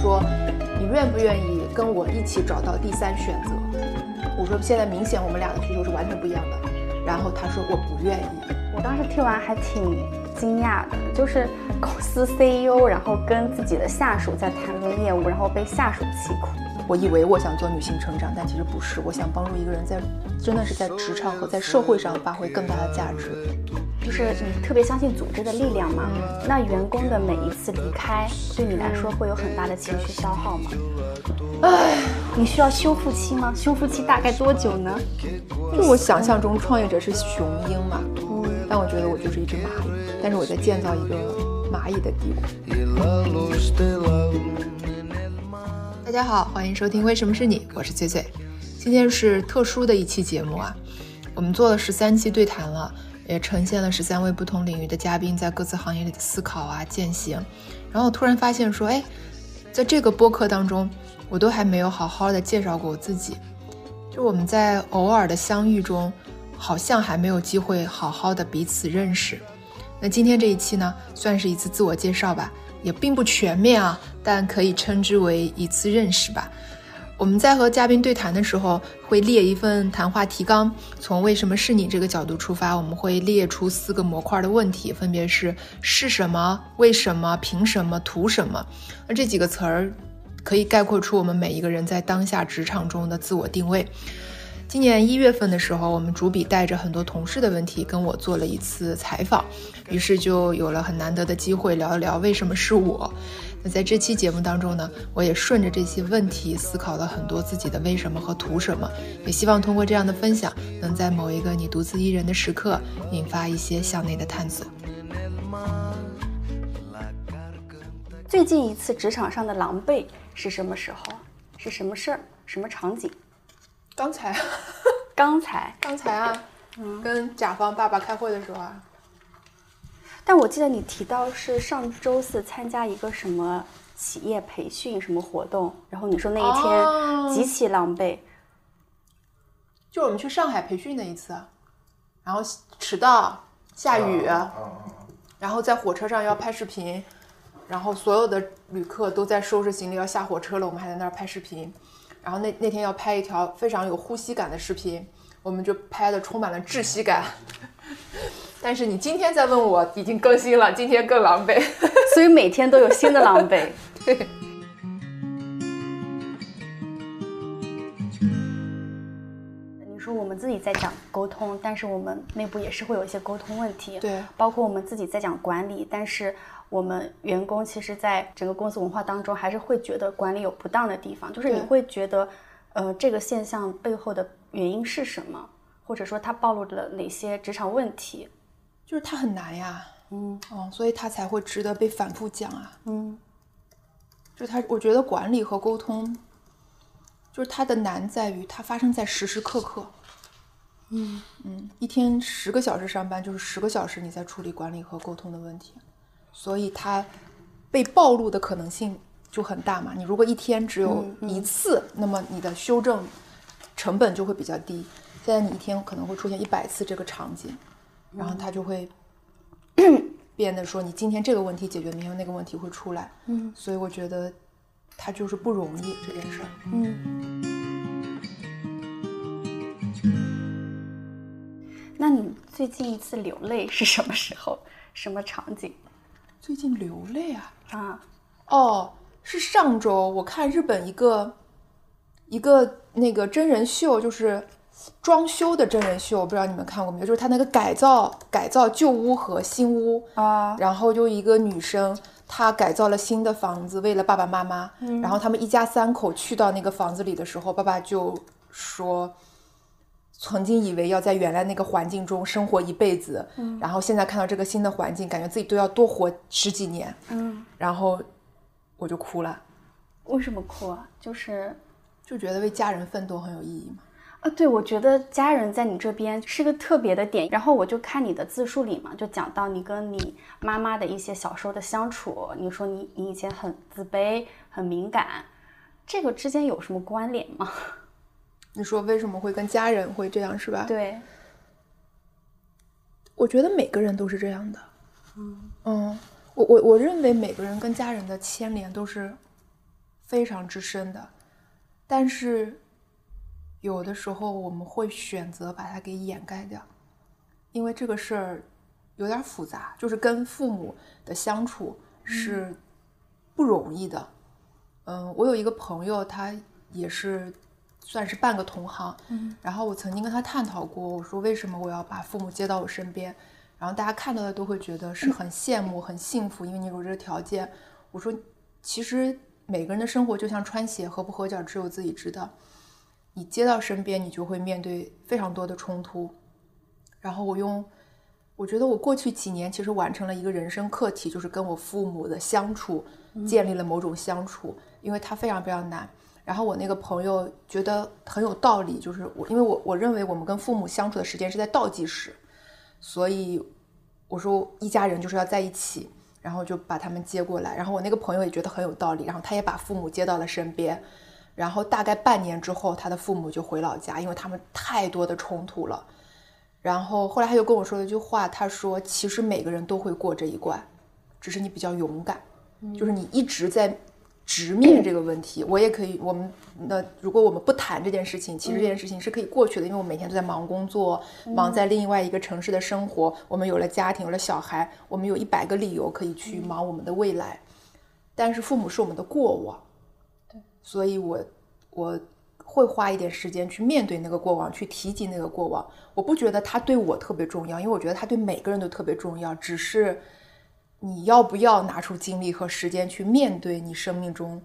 说，你愿不愿意跟我一起找到第三选择？我说现在明显我们俩的需求是完全不一样的。然后他说我不愿意。我当时听完还挺惊讶的，就是公司 CEO 然后跟自己的下属在谈论业务，然后被下属气哭。我以为我想做女性成长，但其实不是，我想帮助一个人在真的是在职场和在社会上发挥更大的价值。就是你特别相信组织的力量嘛？那员工的每一次离开，对你来说会有很大的情绪消耗吗？唉，你需要修复期吗？修复期大概多久呢？就我想象中，创业者是雄鹰嘛，嗯，但我觉得我就是一只蚂蚁，但是我在建造一个蚂蚁的帝国。大家好，欢迎收听《为什么是你》，我是翠翠。今天是特殊的一期节目啊，我们做了十三期对谈了，也呈现了十三位不同领域的嘉宾在各自行业里的思考啊、践行。然后突然发现说，哎，在这个播客当中，我都还没有好好的介绍过我自己。就我们在偶尔的相遇中，好像还没有机会好好的彼此认识。那今天这一期呢，算是一次自我介绍吧。也并不全面啊，但可以称之为一次认识吧。我们在和嘉宾对谈的时候，会列一份谈话提纲，从“为什么是你”这个角度出发，我们会列出四个模块的问题，分别是是什么、为什么、凭什么、图什么。那这几个词儿可以概括出我们每一个人在当下职场中的自我定位。今年一月份的时候，我们主笔带着很多同事的问题跟我做了一次采访，于是就有了很难得的机会聊一聊为什么是我。那在这期节目当中呢，我也顺着这些问题思考了很多自己的为什么和图什么，也希望通过这样的分享，能在某一个你独自一人的时刻，引发一些向内的探索。最近一次职场上的狼狈是什么时候？是什么事儿？什么场景？刚才，刚才，刚才啊，嗯，跟甲方爸爸开会的时候啊。但我记得你提到是上周四参加一个什么企业培训什么活动，然后你说那一天极其狼狈。就我们去上海培训那一次，然后迟到、下雨，然后在火车上要拍视频，然后所有的旅客都在收拾行李要下火车了，我们还在那儿拍视频。然后那那天要拍一条非常有呼吸感的视频，我们就拍的充满了窒息感。但是你今天再问我，已经更新了，今天更狼狈，所以每天都有新的狼狈。对。你说我们自己在讲沟通，但是我们内部也是会有一些沟通问题。对。包括我们自己在讲管理，但是。我们员工其实，在整个公司文化当中，还是会觉得管理有不当的地方。就是你会觉得，呃，这个现象背后的原因是什么，或者说它暴露了哪些职场问题？就是它很难呀，嗯，哦，所以它才会值得被反复讲啊，嗯。就是它，我觉得管理和沟通，就是它的难在于它发生在时时刻刻，嗯嗯，一天十个小时上班，就是十个小时你在处理管理和沟通的问题。所以它被暴露的可能性就很大嘛。你如果一天只有一次，那么你的修正成本就会比较低。现在你一天可能会出现一百次这个场景，然后他就会 变得说，你今天这个问题解决，明天那个问题会出来。嗯，所以我觉得他就是不容易这件事儿。嗯。那你最近一次流泪是什么时候？什么场景？最近流泪啊啊哦，是上周我看日本一个一个那个真人秀，就是装修的真人秀，我不知道你们看过没有？就是他那个改造改造旧屋和新屋啊，然后就一个女生，她改造了新的房子，为了爸爸妈妈，然后他们一家三口去到那个房子里的时候，爸爸就说。曾经以为要在原来那个环境中生活一辈子，嗯，然后现在看到这个新的环境，感觉自己都要多活十几年，嗯，然后我就哭了。为什么哭啊？就是就觉得为家人奋斗很有意义嘛。啊，对，我觉得家人在你这边是个特别的点。然后我就看你的自述里嘛，就讲到你跟你妈妈的一些小时候的相处。你说你你以前很自卑、很敏感，这个之间有什么关联吗？你说为什么会跟家人会这样是吧？对，我觉得每个人都是这样的。嗯嗯，我我我认为每个人跟家人的牵连都是非常之深的，但是有的时候我们会选择把它给掩盖掉，因为这个事儿有点复杂，就是跟父母的相处是不容易的。嗯，我有一个朋友，他也是算是半个同行，嗯，然后我曾经跟他探讨过，我说为什么我要把父母接到我身边，然后大家看到的都会觉得是很羡慕、很幸福，因为你有这个条件。我说，其实每个人的生活就像穿鞋，合不合脚只有自己知道。你接到身边，你就会面对非常多的冲突。然后我用，我觉得我过去几年其实完成了一个人生课题，就是跟我父母的相处，建立了某种相处。因为他非常非常难，然后我那个朋友觉得很有道理，就是我，因为我我认为我们跟父母相处的时间是在倒计时，所以我说一家人就是要在一起，然后就把他们接过来。然后我那个朋友也觉得很有道理，然后他也把父母接到了身边。然后大概半年之后，他的父母就回老家，因为他们太多的冲突了。然后后来他就跟我说了一句话，他说：“其实每个人都会过这一关，只是你比较勇敢，就是你一直在。”直面这个问题，我也可以。我们那如果我们不谈这件事情，其实这件事情是可以过去的，因为我每天都在忙工作，忙在另外一个城市的生活。我们有了家庭，有了小孩，我们有一百个理由可以去忙我们的未来。但是父母是我们的过往，对，所以我我会花一点时间去面对那个过往，去提及那个过往。我不觉得他对我特别重要，因为我觉得他对每个人都特别重要，只是。你要不要拿出精力和时间去面对你生命中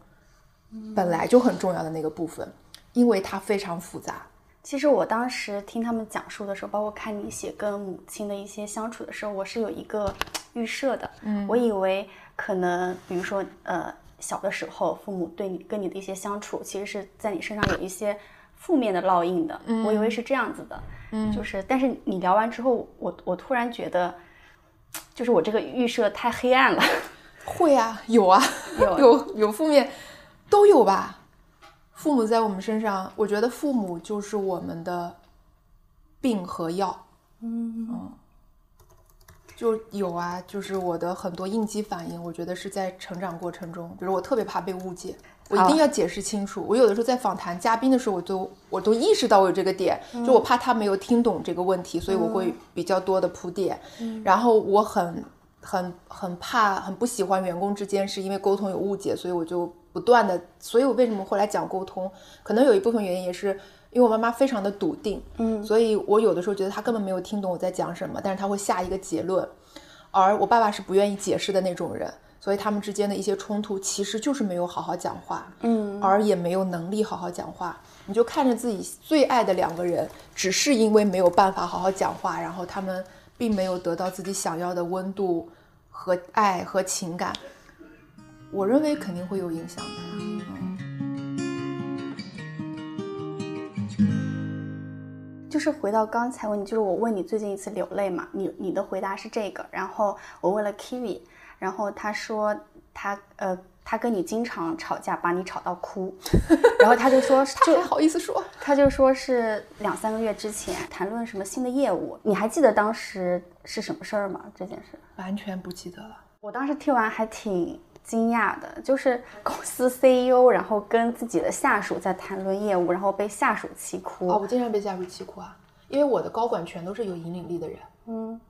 本来就很重要的那个部分？因为它非常复杂。其实我当时听他们讲述的时候，包括看你写跟母亲的一些相处的时候，我是有一个预设的。嗯，我以为可能，比如说，呃，小的时候父母对你跟你的一些相处，其实是在你身上有一些负面的烙印的。嗯，我以为是这样子的。嗯，就是，但是你聊完之后，我我突然觉得。就是我这个预设太黑暗了，会啊，有啊，有有有负面，都有吧。父母在我们身上，我觉得父母就是我们的病和药，嗯嗯，就有啊，就是我的很多应激反应，我觉得是在成长过程中，比如我特别怕被误解。我一定要解释清楚。我有的时候在访谈嘉宾的时候，我都我都意识到我有这个点，就我怕他没有听懂这个问题，所以我会比较多的铺垫。然后我很很很怕，很不喜欢员工之间是因为沟通有误解，所以我就不断的。所以我为什么会来讲沟通，可能有一部分原因也是因为我妈妈非常的笃定，嗯，所以我有的时候觉得她根本没有听懂我在讲什么，但是她会下一个结论。而我爸爸是不愿意解释的那种人。所以他们之间的一些冲突，其实就是没有好好讲话，嗯，而也没有能力好好讲话。你就看着自己最爱的两个人，只是因为没有办法好好讲话，然后他们并没有得到自己想要的温度和爱和情感。我认为肯定会有影响的。就是回到刚才问你，就是我问你最近一次流泪嘛？你你的回答是这个，然后我问了 Kiwi。然后他说他呃他跟你经常吵架，把你吵到哭，然后他就说 他还好意思说，他就说是两三个月之前谈论什么新的业务，你还记得当时是什么事儿吗？这件事完全不记得了。我当时听完还挺惊讶的，就是公司 CEO 然后跟自己的下属在谈论业务，然后被下属气哭。哦，我经常被下属气哭啊，因为我的高管全都是有引领力的人。嗯。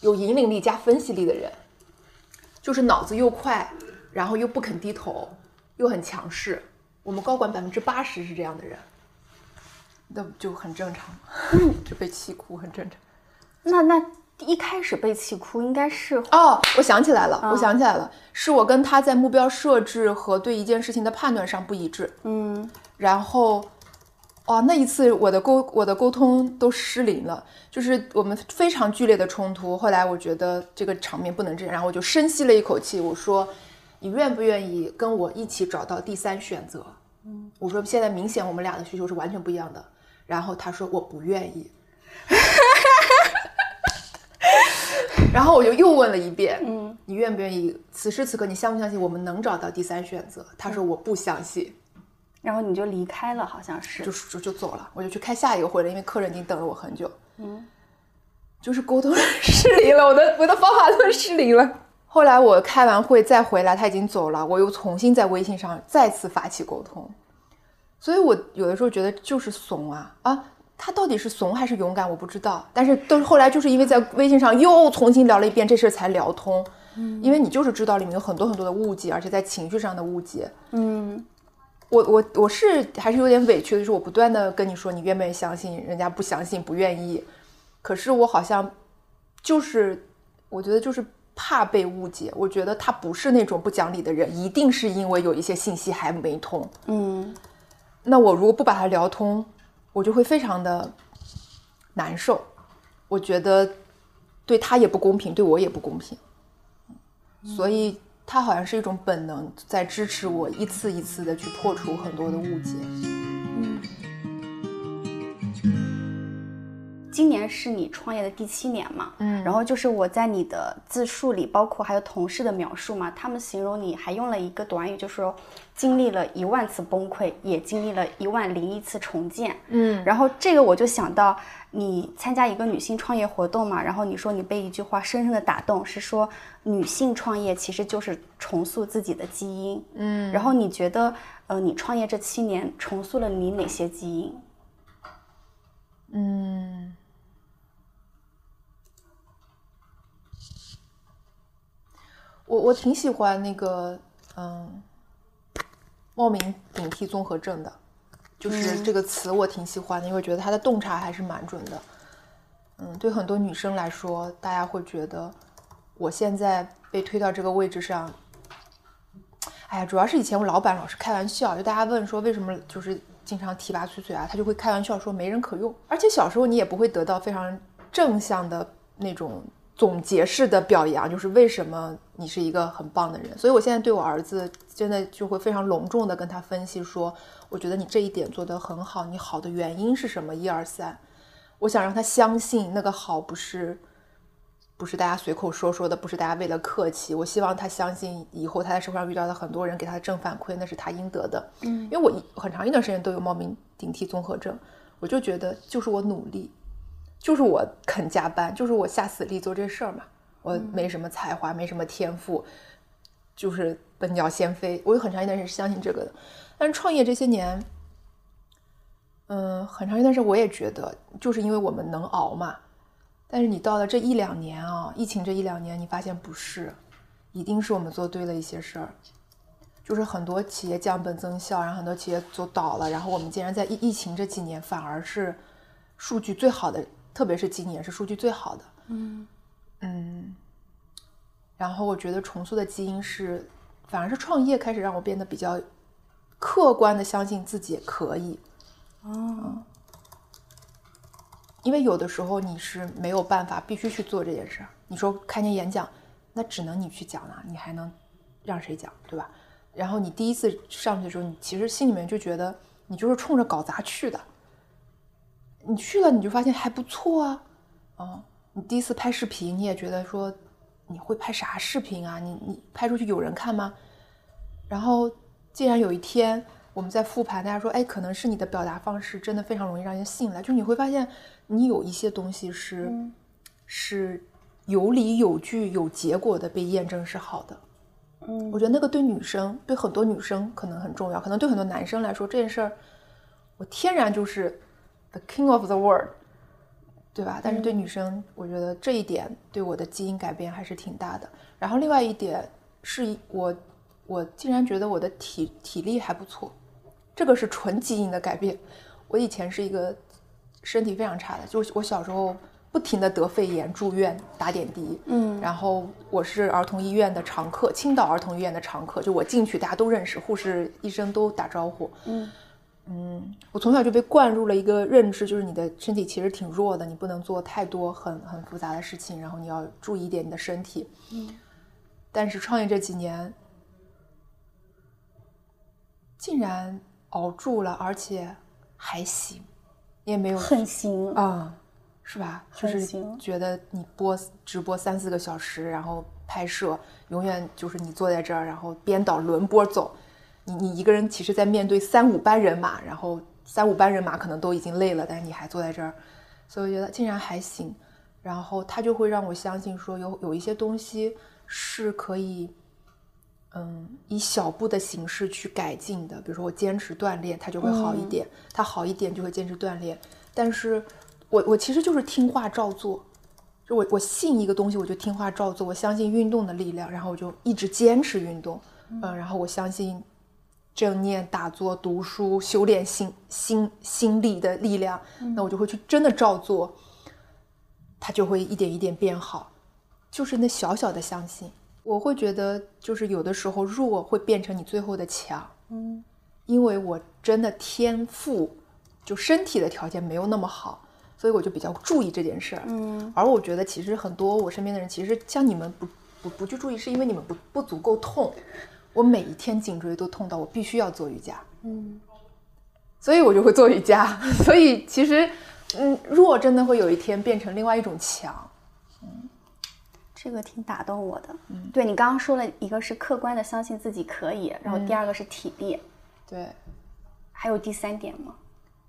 有引领力加分析力的人，就是脑子又快，然后又不肯低头，又很强势。我们高管百分之八十是这样的人，那就很正常，就被气哭很正常。那那一开始被气哭应该是哦，我想起来了，我想起来了，是我跟他在目标设置和对一件事情的判断上不一致。嗯，然后。哇，那一次我的沟我的沟通都失灵了，就是我们非常剧烈的冲突。后来我觉得这个场面不能这样，然后我就深吸了一口气，我说：“你愿不愿意跟我一起找到第三选择？”嗯，我说现在明显我们俩的需求是完全不一样的。然后他说我不愿意，然后我就又问了一遍：“嗯，你愿不愿意？此时此刻你相不相信我们能找到第三选择？”他说我不相信。然后你就离开了，好像是，就就就走了，我就去开下一个会了，因为客人已经等了我很久。嗯，就是沟通 失灵了，我的我的方法论失灵了。后来我开完会再回来，他已经走了，我又重新在微信上再次发起沟通。所以我有的时候觉得就是怂啊啊，他到底是怂还是勇敢，我不知道。但是都后来就是因为在微信上又重新聊了一遍这事才聊通。嗯，因为你就是知道里面有很多很多的误解，而且在情绪上的误解。嗯，我我我是还是有点委屈的，就是我不断的跟你说，你愿不愿意相信？人家不相信，不愿意。可是我好像就是我觉得就是。怕被误解，我觉得他不是那种不讲理的人，一定是因为有一些信息还没通。嗯，那我如果不把它聊通，我就会非常的难受。我觉得对他也不公平，对我也不公平。所以他好像是一种本能，在支持我一次一次的去破除很多的误解。嗯。今年是你创业的第七年嘛？嗯，然后就是我在你的自述里，包括还有同事的描述嘛，他们形容你还用了一个短语，就是说经历了一万次崩溃，也经历了一万零一次重建。嗯，然后这个我就想到你参加一个女性创业活动嘛，然后你说你被一句话深深的打动，是说女性创业其实就是重塑自己的基因。嗯，然后你觉得呃，你创业这七年重塑了你哪些基因？嗯。我我挺喜欢那个，嗯，冒名顶替综合症的，就是这个词我挺喜欢的，因为觉得他的洞察还是蛮准的。嗯，对很多女生来说，大家会觉得我现在被推到这个位置上，哎呀，主要是以前我老板老是开玩笑，就大家问说为什么就是经常提拔翠翠啊，他就会开玩笑说没人可用，而且小时候你也不会得到非常正向的那种。总结式的表扬就是为什么你是一个很棒的人，所以我现在对我儿子真的就会非常隆重的跟他分析说，我觉得你这一点做得很好，你好的原因是什么？一二三，我想让他相信那个好不是不是大家随口说说的，不是大家为了客气，我希望他相信以后他在社会上遇到的很多人给他的正反馈，那是他应得的。嗯，因为我很长一段时间都有冒名顶替综合症，我就觉得就是我努力。就是我肯加班，就是我下死力做这事儿嘛。我没什么才华，没什么天赋，就是笨鸟先飞。我有很长一段时间是相信这个的。但是创业这些年，嗯，很长一段时间我也觉得，就是因为我们能熬嘛。但是你到了这一两年啊，疫情这一两年，你发现不是，一定是我们做对了一些事儿。就是很多企业降本增效，然后很多企业做倒了，然后我们竟然在疫疫情这几年反而是数据最好的。特别是今年是数据最好的，嗯嗯，然后我觉得重塑的基因是，反而是创业开始让我变得比较客观的相信自己可以，哦，因为有的时候你是没有办法必须去做这件事儿。你说开年演讲，那只能你去讲了，你还能让谁讲，对吧？然后你第一次上去的时候，你其实心里面就觉得你就是冲着搞砸去的。你去了，你就发现还不错啊，哦，你第一次拍视频，你也觉得说你会拍啥视频啊？你你拍出去有人看吗？然后，既然有一天我们在复盘，大家说，哎，可能是你的表达方式真的非常容易让人信赖，就你会发现你有一些东西是是有理有据有结果的被验证是好的。嗯，我觉得那个对女生，对很多女生可能很重要，可能对很多男生来说这件事儿，我天然就是。The king of the world，对吧？但是对女生，我觉得这一点对我的基因改变还是挺大的。然后另外一点是我，我竟然觉得我的体体力还不错，这个是纯基因的改变。我以前是一个身体非常差的，就我小时候不停的得肺炎住院打点滴，嗯，然后我是儿童医院的常客，青岛儿童医院的常客，就我进去大家都认识，护士医生都打招呼，嗯。嗯，我从小就被灌入了一个认知，就是你的身体其实挺弱的，你不能做太多很很复杂的事情，然后你要注意一点你的身体。嗯，但是创业这几年，竟然熬住了，而且还行，也没有很行啊，是吧？就是，觉得你播直播三四个小时，然后拍摄，永远就是你坐在这儿，然后编导轮播走。你你一个人，其实，在面对三五班人马，然后三五班人马可能都已经累了，但是你还坐在这儿，所以我觉得竟然还行。然后他就会让我相信说，有有一些东西是可以，嗯，以小步的形式去改进的。比如说我坚持锻炼，它就会好一点；它好一点就会坚持锻炼。但是我我其实就是听话照做，就我我信一个东西，我就听话照做。我相信运动的力量，然后我就一直坚持运动。嗯，然后我相信正念、打坐、读书、修炼心心心力的力量，那我就会去真的照做，它就会一点一点变好。就是那小小的相信，我会觉得就是有的时候弱会变成你最后的强。嗯，因为我真的天赋就身体的条件没有那么好，所以我就比较注意这件事儿。嗯，而我觉得其实很多我身边的人，其实像你们不不不去注意，是因为你们不不足够痛。我每一天颈椎都痛到我必须要做瑜伽，嗯，所以我就会做瑜伽。所以其实，嗯，弱真的会有一天变成另外一种强，嗯，这个挺打动我的。嗯，对你刚刚说了一个是客观的相信自己可以，然后第二个是体力，对，还有第三点吗？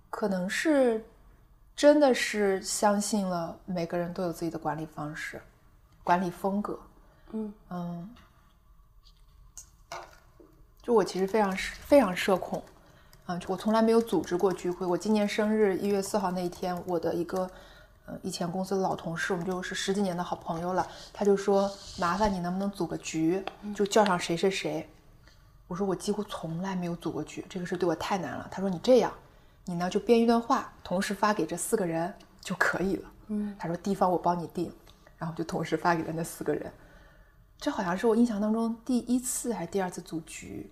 可能是真的是相信了每个人都有自己的管理方式、管理风格，嗯。嗯。就我其实非常非常社恐，啊，我从来没有组织过聚会。我今年生日一月四号那一天，我的一个呃以前公司的老同事，我们就是十几年的好朋友了，他就说麻烦你能不能组个局，就叫上谁谁谁。我说我几乎从来没有组过局，这个事对我太难了。他说你这样，你呢就编一段话，同时发给这四个人就可以了。嗯，他说地方我帮你定，然后就同时发给了那四个人。这好像是我印象当中第一次还是第二次组局，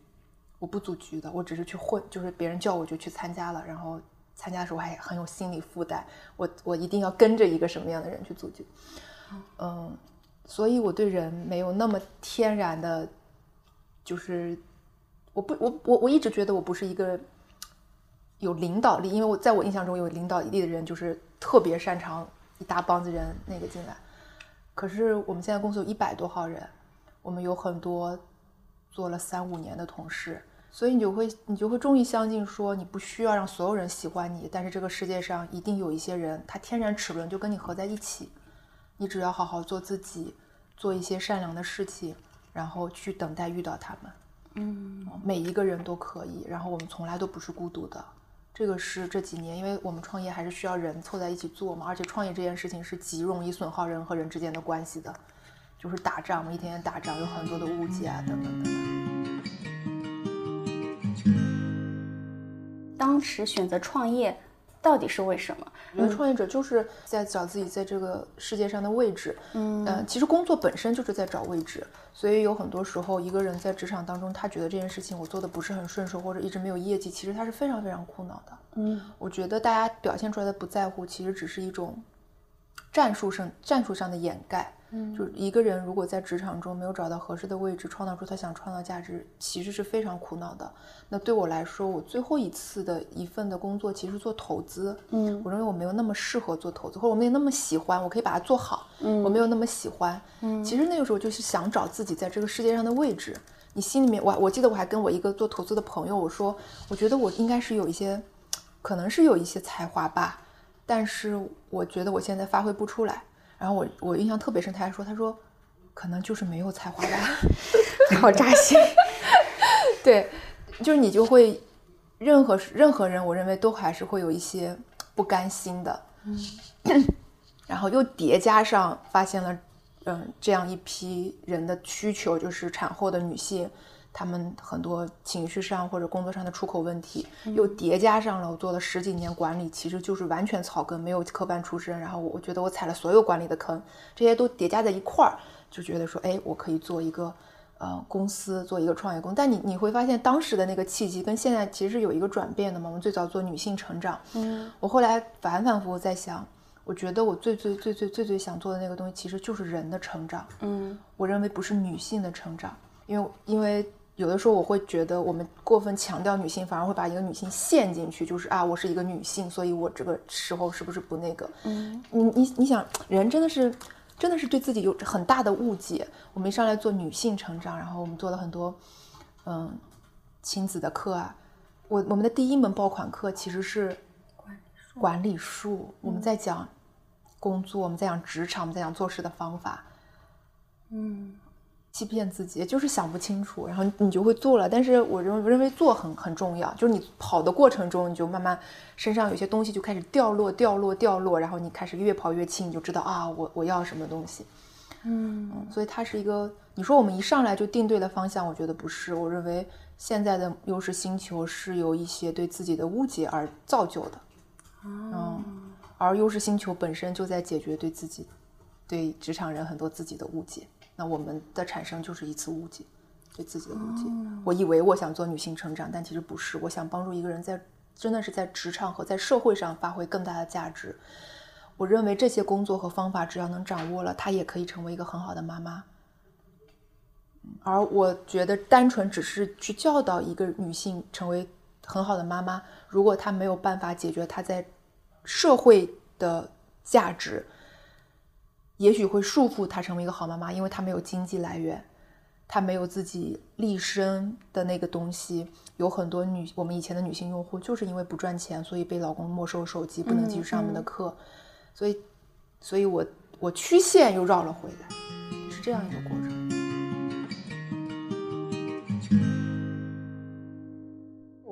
我不组局的，我只是去混，就是别人叫我就去参加了，然后参加的时候还很有心理负担，我我一定要跟着一个什么样的人去组局，嗯，所以我对人没有那么天然的，就是我不我我我一直觉得我不是一个有领导力，因为我在我印象中有领导力的人就是特别擅长一大帮子人那个进来，可是我们现在公司有一百多号人。我们有很多做了三五年的同事，所以你就会你就会终于相信说，你不需要让所有人喜欢你，但是这个世界上一定有一些人，他天然齿轮就跟你合在一起，你只要好好做自己，做一些善良的事情，然后去等待遇到他们。嗯，每一个人都可以，然后我们从来都不是孤独的，这个是这几年，因为我们创业还是需要人凑在一起做嘛，而且创业这件事情是极容易损耗人和人之间的关系的。就是打仗嘛，一天天打仗，有很多的误解啊，等等等等。当时选择创业，到底是为什么？因为创业者就是在找自己在这个世界上的位置。嗯其实工作本身就是在找位置，所以有很多时候，一个人在职场当中，他觉得这件事情我做的不是很顺手，或者一直没有业绩，其实他是非常非常苦恼的。嗯，我觉得大家表现出来的不在乎，其实只是一种战术上战术上的掩盖。嗯，就是一个人如果在职场中没有找到合适的位置，创造出他想创造价值，其实是非常苦恼的。那对我来说，我最后一次的一份的工作其实做投资。嗯，我认为我没有那么适合做投资，或者我没有那么喜欢，我可以把它做好。嗯，我没有那么喜欢。嗯，其实那个时候就是想找自己在这个世界上的位置。你心里面，我我记得我还跟我一个做投资的朋友我说，我觉得我应该是有一些，可能是有一些才华吧，但是我觉得我现在发挥不出来。然后我我印象特别深，他还说，他说，可能就是没有才华吧，好扎心。对，就是你就会，任何任何人，我认为都还是会有一些不甘心的。嗯。然后又叠加上发现了，嗯，这样一批人的需求，就是产后的女性。他们很多情绪上或者工作上的出口问题，又叠加上了我做了十几年管理，其实就是完全草根，没有科班出身。然后我我觉得我踩了所有管理的坑，这些都叠加在一块儿，就觉得说，哎，我可以做一个呃公司，做一个创业公。但你你会发现，当时的那个契机跟现在其实是有一个转变的嘛。我们最早做女性成长，嗯，我后来反反复复在想，我觉得我最最最最最最想做的那个东西，其实就是人的成长，嗯，我认为不是女性的成长，因为因为。有的时候我会觉得，我们过分强调女性，反而会把一个女性陷进去，就是啊，我是一个女性，所以我这个时候是不是不那个？嗯，你你你想，人真的是，真的是对自己有很大的误解。我们一上来做女性成长，然后我们做了很多，嗯，亲子的课啊。我我们的第一门爆款课其实是管理术，管理术。我们在讲工作，我们在讲职场，我们在讲做事的方法。嗯。欺骗自己，就是想不清楚，然后你就会做了。但是我认认为做很很重要，就是你跑的过程中，你就慢慢身上有些东西就开始掉落、掉落、掉落，然后你开始越跑越轻，你就知道啊，我我要什么东西。嗯，所以它是一个，你说我们一上来就定对了方向，我觉得不是。我认为现在的优势星球是由一些对自己的误解而造就的。嗯，而优势星球本身就在解决对自己、对职场人很多自己的误解。那我们的产生就是一次误解，对自己的误解。我以为我想做女性成长，但其实不是。我想帮助一个人在真的是在职场和在社会上发挥更大的价值。我认为这些工作和方法只要能掌握了，她也可以成为一个很好的妈妈。而我觉得单纯只是去教导一个女性成为很好的妈妈，如果她没有办法解决她在社会的价值。也许会束缚她成为一个好妈妈，因为她没有经济来源，她没有自己立身的那个东西。有很多女，我们以前的女性用户就是因为不赚钱，所以被老公没收手机，不能继续上我们的课，所以，所以我我曲线又绕了回来，是这样一个过程。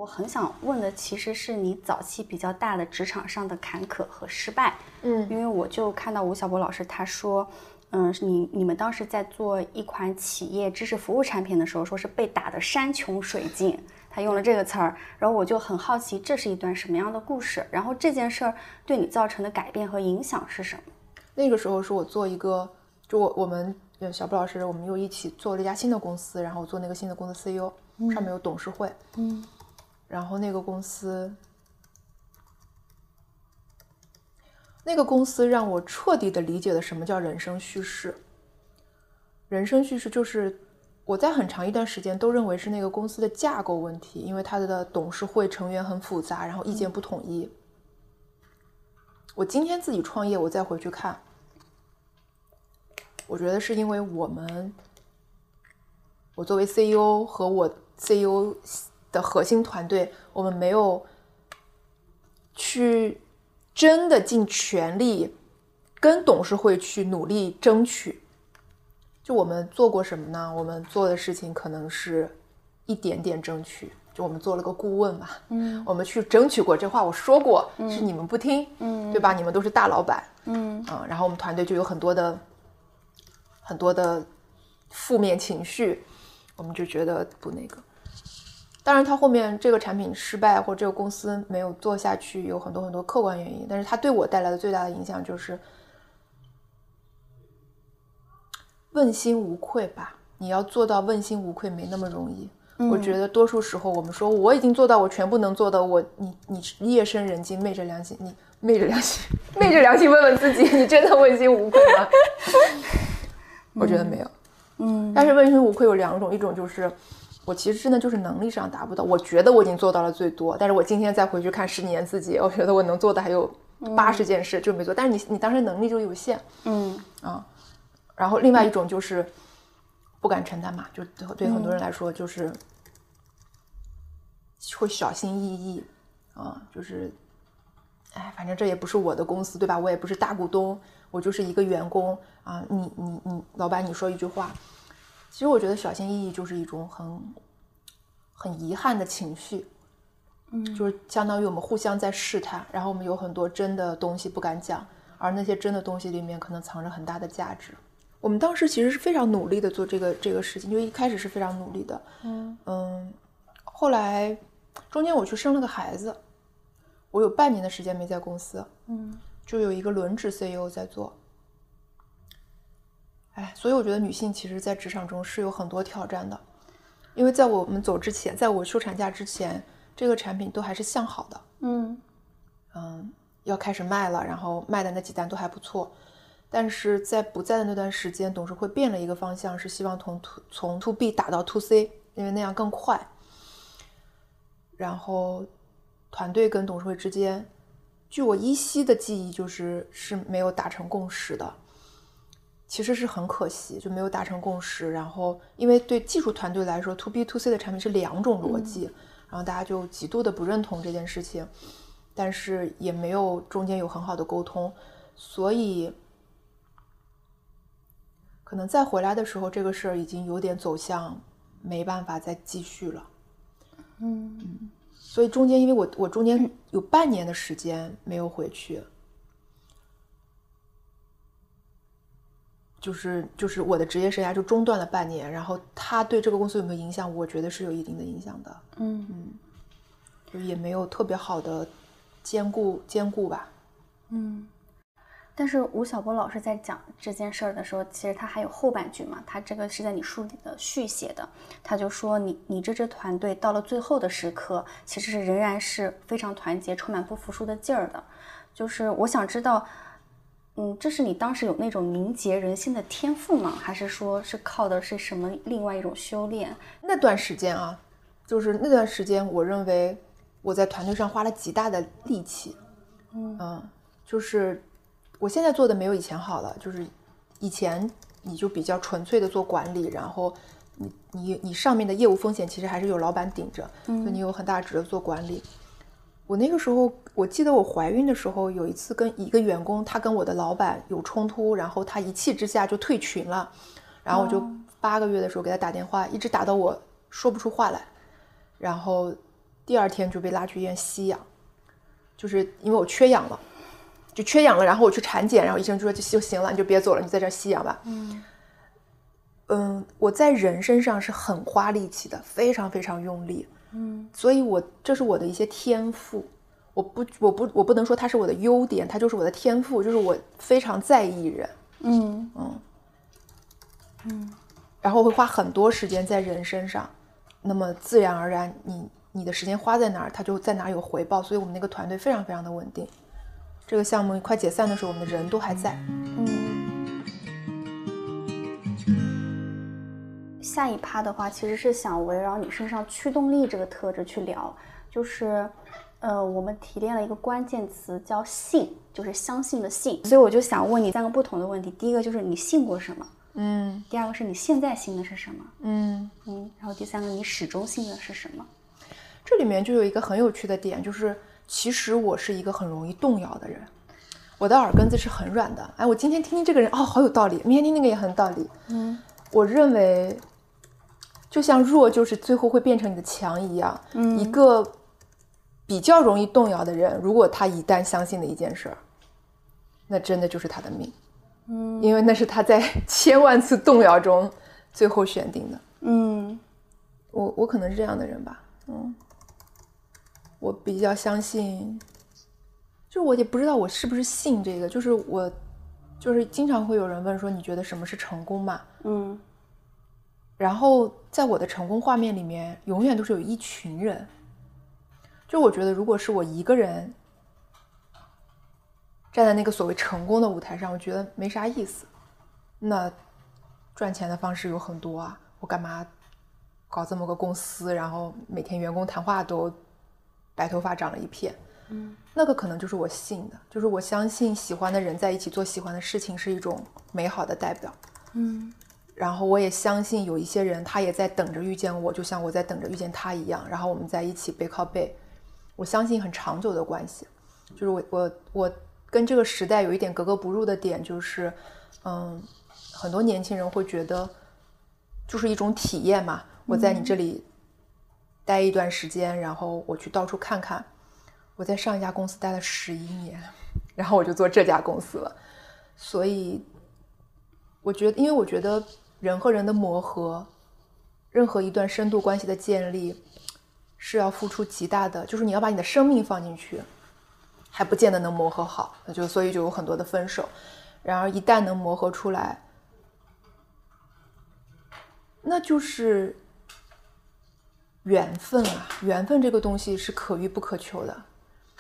很想问的其实是你早期比较大的职场上的坎坷和失败，嗯，因为我就看到吴晓波老师他说，嗯，你你们当时在做一款企业知识服务产品的时候，说是被打得山穷水尽，他用了这个词儿，然后我就很好奇这是一段什么样的故事，然后这件事儿对你造成的改变和影响是什么？那个时候是我做一个，就我我们小布老师，我们又一起做了一家新的公司，然后做那个新的公司 CEO，上面有董事会，嗯。然后那个公司，那个公司让我彻底的理解了什么叫人生叙事。人生叙事就是我在很长一段时间都认为是那个公司的架构问题，因为它的董事会成员很复杂，然后意见不统一。我今天自己创业，我再回去看，我觉得是因为我们，我作为 CEO 和我 CEO。的核心团队，我们没有去真的尽全力跟董事会去努力争取。就我们做过什么呢？我们做的事情可能是一点点争取。就我们做了个顾问嘛，嗯，我们去争取过，这话我说过，是你们不听，嗯，对吧？你们都是大老板，嗯，啊，然后我们团队就有很多的很多的负面情绪，我们就觉得不那个。当然，他后面这个产品失败，或者这个公司没有做下去，有很多很多客观原因。但是他对我带来的最大的影响就是问心无愧吧。你要做到问心无愧没那么容易。我觉得多数时候，我们说我已经做到我全部能做的，我你你夜深人静昧着良心，你昧着良心昧着良心问问自己，你真的问心无愧吗？我觉得没有。嗯。但是问心无愧有两种，一种就是。我其实真的就是能力上达不到，我觉得我已经做到了最多，但是我今天再回去看十年自己，我觉得我能做的还有八十件事就没做，但是你你当时能力就有限，嗯啊，然后另外一种就是不敢承担嘛，就对很多人来说就是会小心翼翼啊，就是哎，反正这也不是我的公司对吧？我也不是大股东，我就是一个员工啊，你你你老板你说一句话。其实我觉得小心翼翼就是一种很很遗憾的情绪，嗯，就是相当于我们互相在试探，然后我们有很多真的东西不敢讲，而那些真的东西里面可能藏着很大的价值。我们当时其实是非常努力的做这个这个事情，就一开始是非常努力的，嗯嗯，后来中间我去生了个孩子，我有半年的时间没在公司，嗯，就有一个轮值 CEO 在做。哎，所以我觉得女性其实，在职场中是有很多挑战的，因为在我们走之前，在我休产假之前，这个产品都还是向好的，嗯。嗯，要开始卖了，然后卖的那几单都还不错，但是在不在的那段时间，董事会变了一个方向，是希望从 to 从 to B 打到 to C，因为那样更快，然后团队跟董事会之间，据我依稀的记忆，就是是没有达成共识的。其实是很可惜，就没有达成共识。然后，因为对技术团队来说，to B to C 的产品是两种逻辑，然后大家就极度的不认同这件事情，但是也没有中间有很好的沟通，所以，可能再回来的时候，这个事儿已经有点走向没办法再继续了。嗯嗯，所以中间，因为我我中间有半年的时间没有回去，就是就是我的职业生涯就中断了半年。然后他对这个公司有没有影响？我觉得是有一定的影响的。嗯嗯，就也没有特别好的兼顾兼顾吧。嗯。但是吴晓波老师在讲这件事儿的时候，其实他还有后半句嘛，他这个是在你书里的续写的，他就说你你这支团队到了最后的时刻，其实是仍然是非常团结，充满不服输的劲儿的。就是我想知道，嗯，这是你当时有那种凝结人心的天赋吗？还是说是靠的是什么另外一种修炼？那段时间啊，就是那段时间，我认为我在团队上花了极大的力气，嗯，就是。我现在做的没有以前好了，就是以前你就比较纯粹的做管理，然后你你你上面的业务风险其实还是有老板顶着，所以你有很大值得做管理。我那个时候，我记得我怀孕的时候，有一次跟一个员工，他跟我的老板有冲突，然后他一气之下就退群了，然后我就八个月的时候给他打电话，一直打到我说不出话来，然后第二天就被拉去医院吸氧，就是因为我缺氧了。就缺氧了，然后我去产检，然后医生就说就就行了，你就别走了，你在这吸氧吧。嗯嗯，我在人身上是很花力气的，非常非常用力。嗯，所以我这是我的一些天赋，我不我不我不能说它是我的优点，它就是我的天赋，就是我非常在意人。嗯嗯嗯，然后会花很多时间在人身上，那么自然而然，你你的时间花在哪儿，它就在哪儿有回报。所以我们那个团队非常非常的稳定。这个项目快解散的时候，我们的人都还在。嗯，下一趴的话，其实是想围绕你身上驱动力这个特质去聊，就是，呃，我们提炼了一个关键词叫信，就是相信的信。所以我就想问你三个不同的问题：第一个就是你信过什么？嗯。第二个是你现在信的是什么？嗯嗯。然后第三个你始终信的是什么？这里面就有一个很有趣的点，就是。其实我是一个很容易动摇的人，我的耳根子是很软的。哎，我今天听听这个人，哦，好有道理；明天听那个也很道理。嗯，我认为，就像弱就是最后会变成你的强一样。嗯，一个比较容易动摇的人，如果他一旦相信了一件事儿，那真的就是他的命。嗯，因为那是他在 千万次动摇中最后选定的。嗯，我我可能是这样的人吧。嗯。我比较相信，就是我也不知道我是不是信这个，就是我，就是经常会有人问说你觉得什么是成功嘛？嗯，然后在我的成功画面里面，永远都是有一群人，就我觉得如果是我一个人站在那个所谓成功的舞台上，我觉得没啥意思。那赚钱的方式有很多啊，我干嘛搞这么个公司，然后每天员工谈话都。白头发长了一片，嗯，那个可能就是我信的，就是我相信喜欢的人在一起做喜欢的事情是一种美好的代表，嗯，然后我也相信有一些人他也在等着遇见我，就像我在等着遇见他一样，然后我们在一起背靠背，我相信很长久的关系，就是我我我跟这个时代有一点格格不入的点就是，嗯，很多年轻人会觉得就是一种体验嘛，我在你这里。待一段时间，然后我去到处看看。我在上一家公司待了十一年，然后我就做这家公司了。所以，我觉得，因为我觉得人和人的磨合，任何一段深度关系的建立，是要付出极大的，就是你要把你的生命放进去，还不见得能磨合好。那就所以就有很多的分手。然而，一旦能磨合出来，那就是。缘分啊，缘分这个东西是可遇不可求的，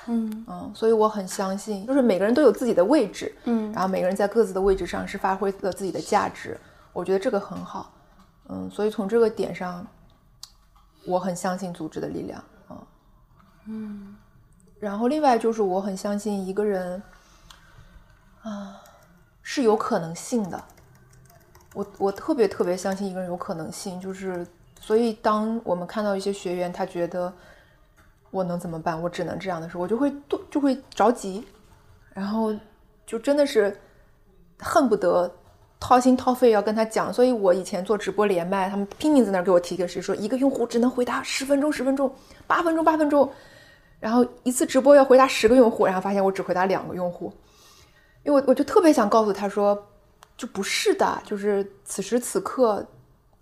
嗯嗯，所以我很相信，就是每个人都有自己的位置，嗯，然后每个人在各自的位置上是发挥了自己的价值，我觉得这个很好，嗯，所以从这个点上，我很相信组织的力量，嗯嗯，然后另外就是我很相信一个人，啊，是有可能性的，我我特别特别相信一个人有可能性，就是。所以，当我们看到一些学员，他觉得我能怎么办？我只能这样的时候，我就会就就会着急，然后就真的是恨不得掏心掏肺要跟他讲。所以我以前做直播连麦，他们拼命在那儿给我提个示，说一个用户只能回答十分钟、十分钟、八分钟、八分钟，然后一次直播要回答十个用户，然后发现我只回答两个用户，因为我我就特别想告诉他说，就不是的，就是此时此刻。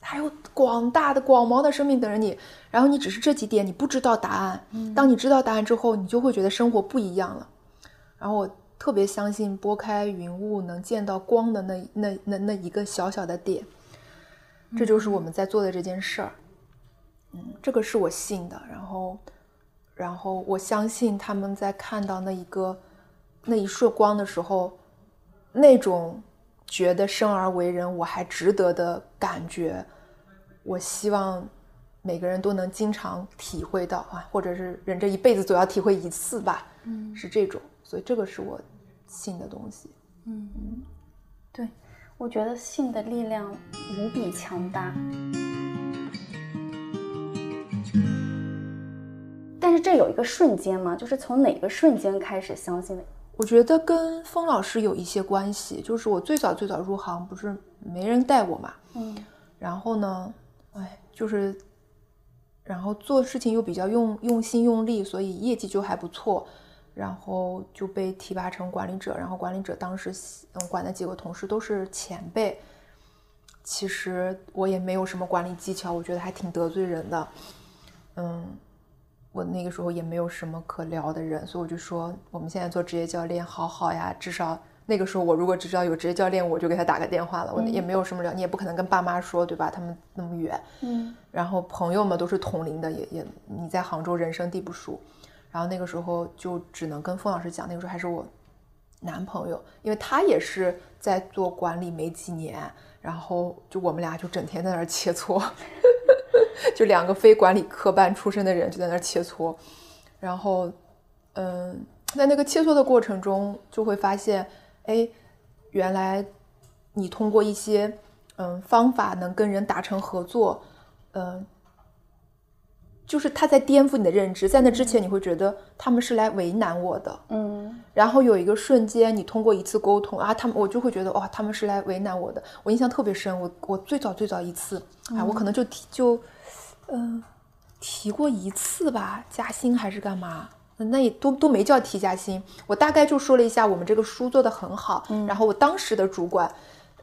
还有广大的广袤的生命等着你，然后你只是这几点你不知道答案。当你知道答案之后，你就会觉得生活不一样了。然后我特别相信拨开云雾能见到光的那那那那一个小小的点，这就是我们在做的这件事儿。嗯，这个是我信的。然后，然后我相信他们在看到那一个那一束光的时候，那种觉得生而为人我还值得的感觉。我希望每个人都能经常体会到啊，或者是人这一辈子总要体会一次吧，嗯，是这种，所以这个是我信的东西，嗯嗯，对，我觉得性的力量无比强大，但是这有一个瞬间嘛，就是从哪个瞬间开始相信的？我觉得跟风老师有一些关系，就是我最早最早入行不是没人带我嘛，嗯，然后呢。哎，就是，然后做事情又比较用用心用力，所以业绩就还不错，然后就被提拔成管理者。然后管理者当时嗯管的几个同事都是前辈，其实我也没有什么管理技巧，我觉得还挺得罪人的。嗯，我那个时候也没有什么可聊的人，所以我就说我们现在做职业教练好好呀，至少。那个时候，我如果只知道有职业教练，我就给他打个电话了。我也没有什么聊，你也不可能跟爸妈说，对吧？他们那么远。嗯。然后朋友们都是同龄的，也也你在杭州人生地不熟。然后那个时候就只能跟风老师讲，那个时候还是我男朋友，因为他也是在做管理没几年，然后就我们俩就整天在那儿切磋，就两个非管理科班出身的人就在那儿切磋。然后，嗯，在那个切磋的过程中，就会发现。哎，原来你通过一些嗯方法能跟人达成合作，嗯，就是他在颠覆你的认知。在那之前，你会觉得他们是来为难我的，嗯。然后有一个瞬间，你通过一次沟通啊，他们我就会觉得哇，他们是来为难我的。我印象特别深，我我最早最早一次啊，我可能就提就嗯提过一次吧，加薪还是干嘛？那也都都没叫提加薪，我大概就说了一下我们这个书做得很好，然后我当时的主管，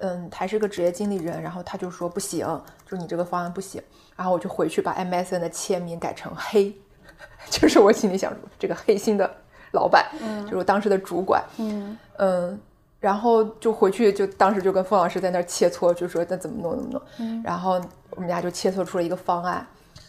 嗯，还是个职业经理人，然后他就说不行，就你这个方案不行，然后我就回去把 MSN 的签名改成黑，就是我心里想这个黑心的老板，就是我当时的主管，嗯嗯，然后就回去就当时就跟付老师在那儿切磋，就说那怎么弄怎么弄，然后我们俩就切磋出了一个方案。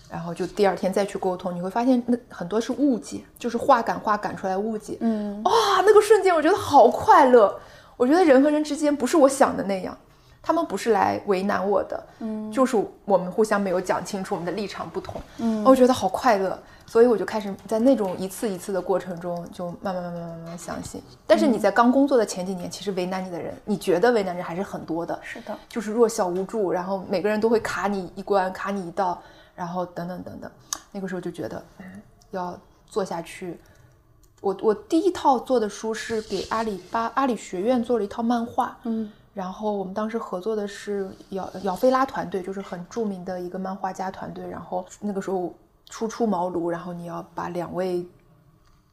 然后就第二天再去沟通，你会发现那很多是误解，就是话赶话赶出来误解。嗯，哇，那个瞬间我觉得好快乐。我觉得人和人之间不是我想的那样，他们不是来为难我的，嗯，就是我们互相没有讲清楚我们的立场不同。嗯，我觉得好快乐，所以我就开始在那种一次一次的过程中，就慢慢慢慢慢慢相信。但是你在刚工作的前几年，其实为难你的人，你觉得为难人还是很多的。是的，就是弱小无助，然后每个人都会卡你一关，卡你一道。然后等等等等，那个时候就觉得，嗯，要做下去。我我第一套做的书是给阿里巴阿里学院做了一套漫画，嗯，然后我们当时合作的是姚姚菲拉团队，就是很著名的一个漫画家团队。然后那个时候初出茅庐，然后你要把两位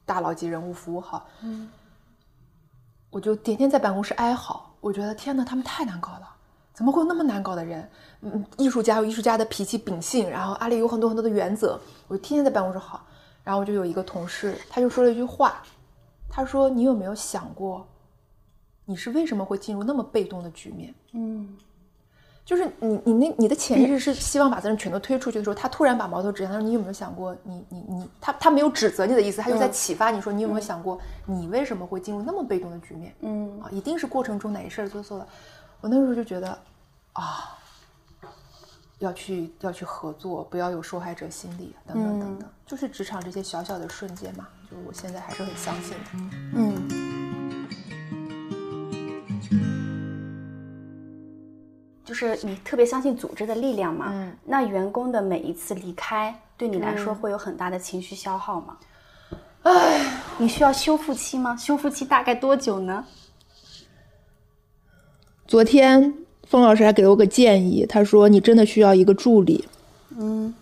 大佬级人物服务好，嗯，我就天天在办公室哀嚎，我觉得天哪，他们太难搞了。怎么会有那么难搞的人？嗯，艺术家有艺术家的脾气秉性，然后阿里有很多很多的原则。我就天天在办公室好，然后我就有一个同事，他就说了一句话，他说：“你有没有想过，你是为什么会进入那么被动的局面？”嗯，就是你你那你的潜意识是希望把责任全都推出去的时候，他突然把矛头指向他说：“你有没有想过，你你你他他没有指责你的意思，他就在启发你说，你有没有想过，你为什么会进入那么被动的局面？嗯啊，一定是过程中哪一事儿做错了。”我那时候就觉得。啊，要去要去合作，不要有受害者心理，等等等等，就是职场这些小小的瞬间嘛，就是我现在还是很相信的。嗯，就是你特别相信组织的力量嘛。嗯，那员工的每一次离开，对你来说会有很大的情绪消耗吗？唉，你需要修复期吗？修复期大概多久呢？昨天封老师还给了我个建议，他说你真的需要一个助理。嗯。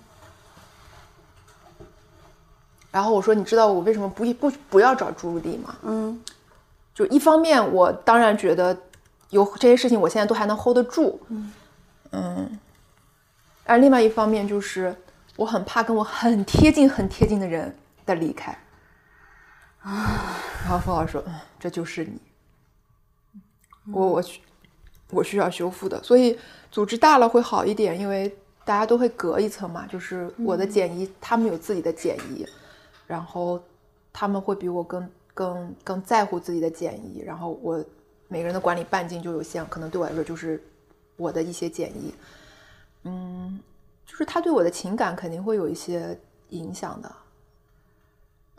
然后我说，你知道我为什么不不不要找助理吗？嗯。就一方面，我当然觉得有这些事情，我现在都还能 hold 得住。嗯。嗯。而另外一方面就是，我很怕跟我很贴近、很贴近的人的离开。啊。然后冯老师说：“嗯，这就是你。我我需我需要修复的，所以组织大了会好一点，因为大家都会隔一层嘛。就是我的简易，他们有自己的简易，然后他们会比我更。”更更在乎自己的简易，然后我每个人的管理半径就有限，可能对我来说就是我的一些简易，嗯，就是他对我的情感肯定会有一些影响的，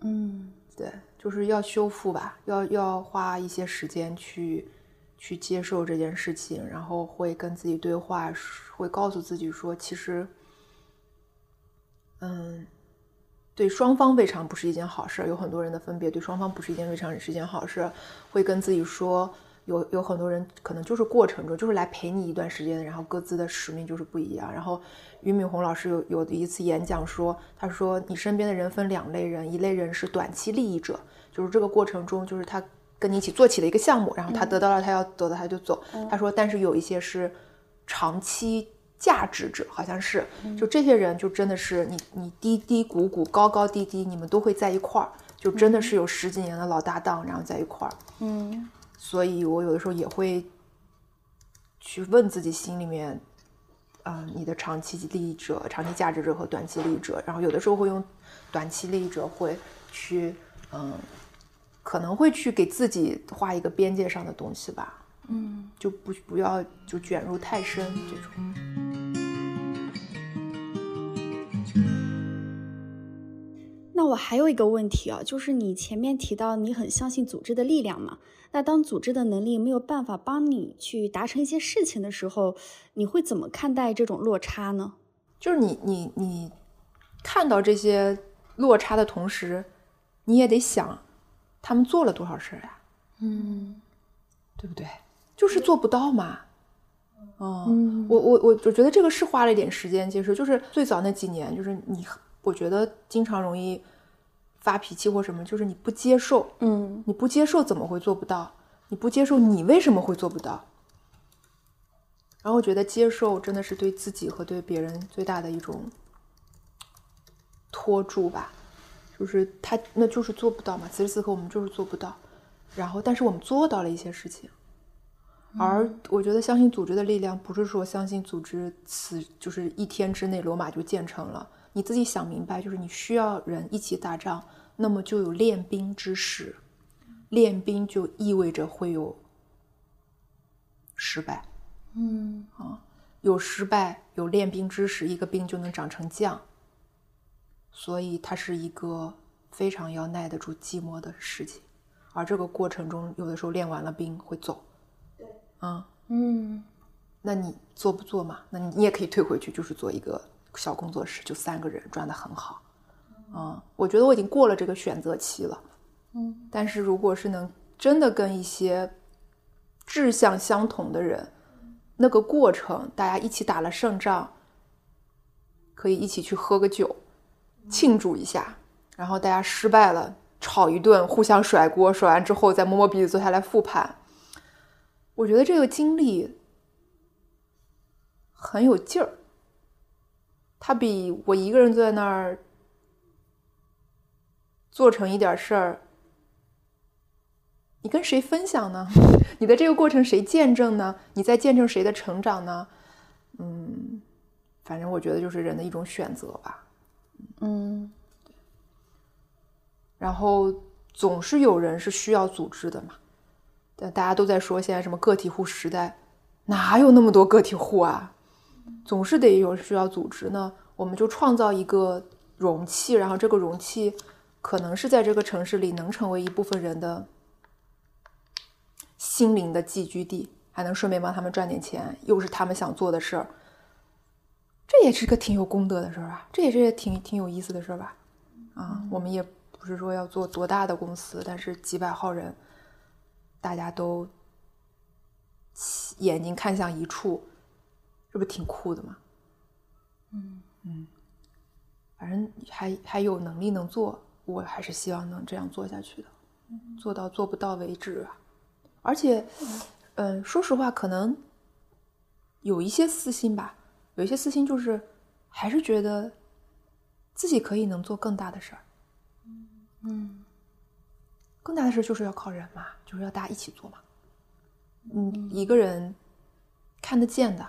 嗯，对，就是要修复吧，要要花一些时间去去接受这件事情，然后会跟自己对话，会告诉自己说，其实，嗯。对双方未尝不是一件好事，有很多人的分别对双方不是一件未尝是一件好事，会跟自己说，有有很多人可能就是过程中就是来陪你一段时间，然后各自的使命就是不一样。然后俞敏洪老师有有一次演讲说，他说你身边的人分两类人，一类人是短期利益者，就是这个过程中就是他跟你一起做起了一个项目，然后他得到了他要得的他就走。他说，但是有一些是长期。价值者好像是，就这些人就真的是你你低低谷谷高高低低，你们都会在一块儿，就真的是有十几年的老搭档，然后在一块儿。嗯，所以我有的时候也会去问自己心里面，嗯，你的长期利益者、长期价值者和短期利益者，然后有的时候会用短期利益者会去，嗯，可能会去给自己画一个边界上的东西吧。嗯，就不不要就卷入太深这种。那我还有一个问题啊，就是你前面提到你很相信组织的力量嘛？那当组织的能力没有办法帮你去达成一些事情的时候，你会怎么看待这种落差呢？就是你你你看到这些落差的同时，你也得想他们做了多少事儿呀？嗯，对不对？就是做不到嘛，嗯，我我我我觉得这个是花了一点时间接受，就是最早那几年，就是你，我觉得经常容易发脾气或什么，就是你不接受，嗯，你不接受怎么会做不到？你不接受你为什么会做不到？然后我觉得接受真的是对自己和对别人最大的一种拖住吧，就是他那就是做不到嘛，此时此刻我们就是做不到，然后但是我们做到了一些事情。而我觉得相信组织的力量，不是说相信组织此就是一天之内罗马就建成了。你自己想明白，就是你需要人一起打仗，那么就有练兵之时，练兵就意味着会有失败。嗯啊，有失败，有练兵之时，一个兵就能长成将。所以它是一个非常要耐得住寂寞的事情。而这个过程中，有的时候练完了兵会走。啊，嗯，那你做不做嘛？那你你也可以退回去，就是做一个小工作室，就三个人赚的很好。啊，我觉得我已经过了这个选择期了。嗯，但是如果是能真的跟一些志向相同的人，那个过程大家一起打了胜仗，可以一起去喝个酒，庆祝一下，然后大家失败了，吵一顿，互相甩锅，甩完之后再摸摸鼻子坐下来复盘。我觉得这个经历很有劲儿，它比我一个人坐在那儿做成一点事儿，你跟谁分享呢？你的这个过程谁见证呢？你在见证谁的成长呢？嗯，反正我觉得就是人的一种选择吧。嗯，然后总是有人是需要组织的嘛。但大家都在说现在什么个体户时代，哪有那么多个体户啊？总是得有需要组织呢。我们就创造一个容器，然后这个容器可能是在这个城市里能成为一部分人的心灵的寄居地，还能顺便帮他们赚点钱，又是他们想做的事儿。这也是个挺有功德的事儿啊，这也是挺挺有意思的事儿吧？啊，我们也不是说要做多大的公司，但是几百号人。大家都眼睛看向一处，这不挺酷的吗？嗯嗯，反正还还有能力能做，我还是希望能这样做下去的，做到做不到为止啊。而且，嗯，说实话，可能有一些私心吧，有一些私心就是还是觉得自己可以能做更大的事儿。嗯，更大的事就是要靠人嘛，就是要大家一起做嘛。嗯，一个人看得见的，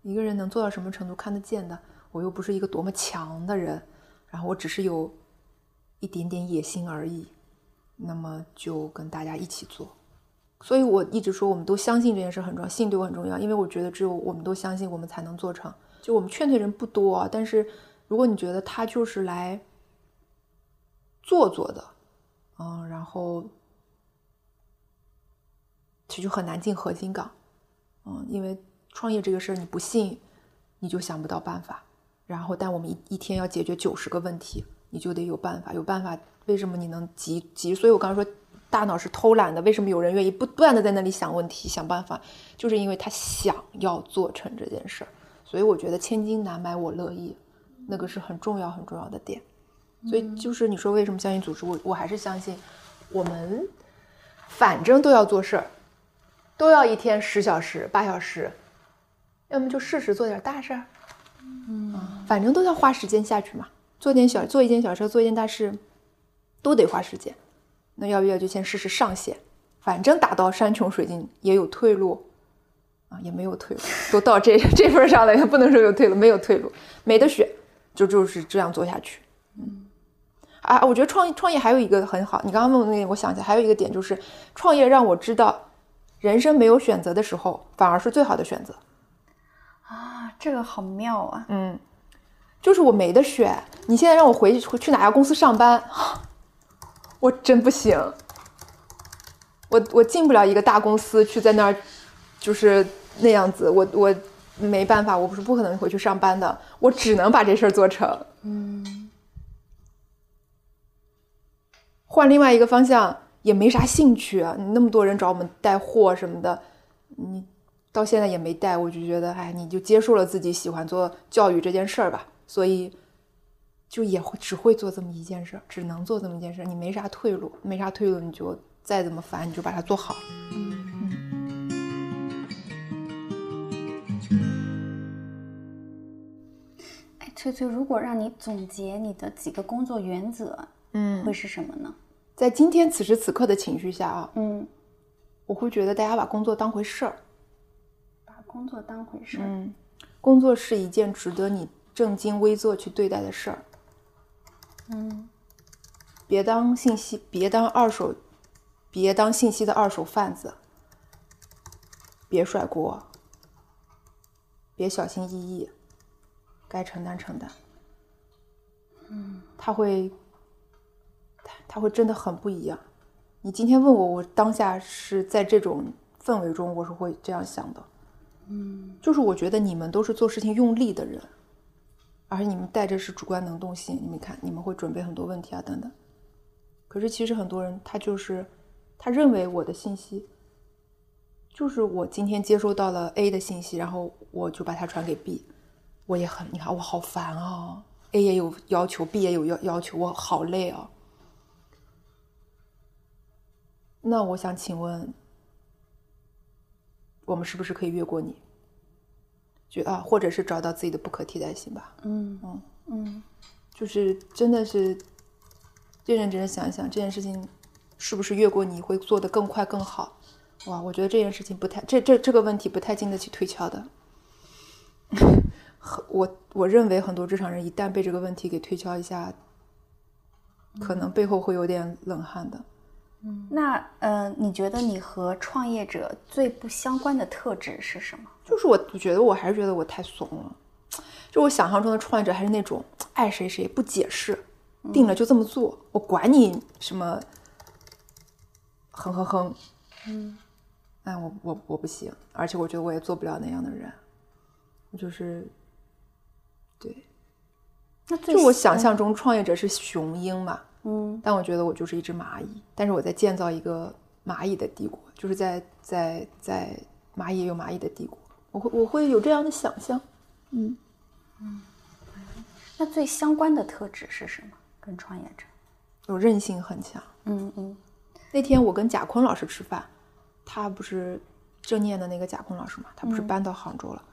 一个人能做到什么程度看得见的，我又不是一个多么强的人，然后我只是有一点点野心而已，那么就跟大家一起做。所以我一直说，我们都相信这件事很重要，信对我很重要，因为我觉得只有我们都相信，我们才能做成。就我们劝退人不多，但是如果你觉得他就是来做做的，嗯，然后。其实很难进核心岗，嗯，因为创业这个事儿你不信，你就想不到办法。然后，但我们一一天要解决九十个问题，你就得有办法。有办法，为什么你能急急？所以我刚刚说，大脑是偷懒的。为什么有人愿意不断的在那里想问题、想办法？就是因为他想要做成这件事儿。所以我觉得千金难买我乐意，那个是很重要很重要的点。所以就是你说为什么相信组织？我我还是相信，我们反正都要做事儿。都要一天十小时、八小时，要么就试试做点大事儿，嗯，反正都要花时间下去嘛。做点小，做一件小事，做一件大事，都得花时间。那要不要就先试试上线？反正打到山穷水尽也有退路，啊，也没有退路，都到这这份上了，也不能说有退路，没有退路，没得选，就就是这样做下去。嗯，啊，我觉得创创业还有一个很好，你刚刚问我那个，我想起来还有一个点就是创业让我知道。人生没有选择的时候，反而是最好的选择，啊，这个好妙啊！嗯，就是我没得选。你现在让我回去去哪家公司上班，我真不行。我我进不了一个大公司去，在那儿就是那样子。我我没办法，我不是不可能回去上班的。我只能把这事儿做成。嗯，换另外一个方向。也没啥兴趣啊！你那么多人找我们带货什么的，你到现在也没带，我就觉得，哎，你就接受了自己喜欢做教育这件事儿吧。所以，就也会只会做这么一件事，只能做这么一件事。你没啥退路，没啥退路，你就再怎么烦，你就把它做好。翠翠，如果让你总结你的几个工作原则，嗯，会是什么呢？在今天此时此刻的情绪下啊，嗯，我会觉得大家把工作当回事儿，把工作当回事儿，嗯，工作是一件值得你正襟危坐去对待的事儿，嗯，别当信息，别当二手，别当信息的二手贩子，别甩锅，别小心翼翼，该承担承担，嗯，他会。他他会真的很不一样。你今天问我，我当下是在这种氛围中，我是会这样想的。嗯，就是我觉得你们都是做事情用力的人，而且你们带着是主观能动性。你们看，你们会准备很多问题啊，等等。可是其实很多人他就是他认为我的信息就是我今天接收到了 A 的信息，然后我就把它传给 B。我也很，你看我好烦啊，A 也有要求，B 也有要要求，我好累啊。那我想请问，我们是不是可以越过你？就啊，或者是找到自己的不可替代性吧？嗯嗯嗯，就是真的是认认真真想一想，这件事情是不是越过你会做得更快更好？哇，我觉得这件事情不太这这这个问题不太经得起推敲的。我我认为很多职场人一旦被这个问题给推敲一下，可能背后会有点冷汗的。嗯，那呃，你觉得你和创业者最不相关的特质是什么？就是我，我觉得我还是觉得我太怂了。就我想象中的创业者还是那种爱谁谁不解释，定了就这么做，我管你什么，哼哼哼。嗯，哎，我我我不行，而且我觉得我也做不了那样的人。就是，就我想象中创业者是雄鹰嘛。嗯，但我觉得我就是一只蚂蚁，但是我在建造一个蚂蚁的帝国，就是在在在蚂蚁有蚂蚁的帝国，我会我会有这样的想象。嗯嗯，那最相关的特质是什么？跟创业者有韧性很强。嗯嗯。那天我跟贾坤老师吃饭，他不是正念的那个贾坤老师嘛，他不是搬到杭州了。嗯。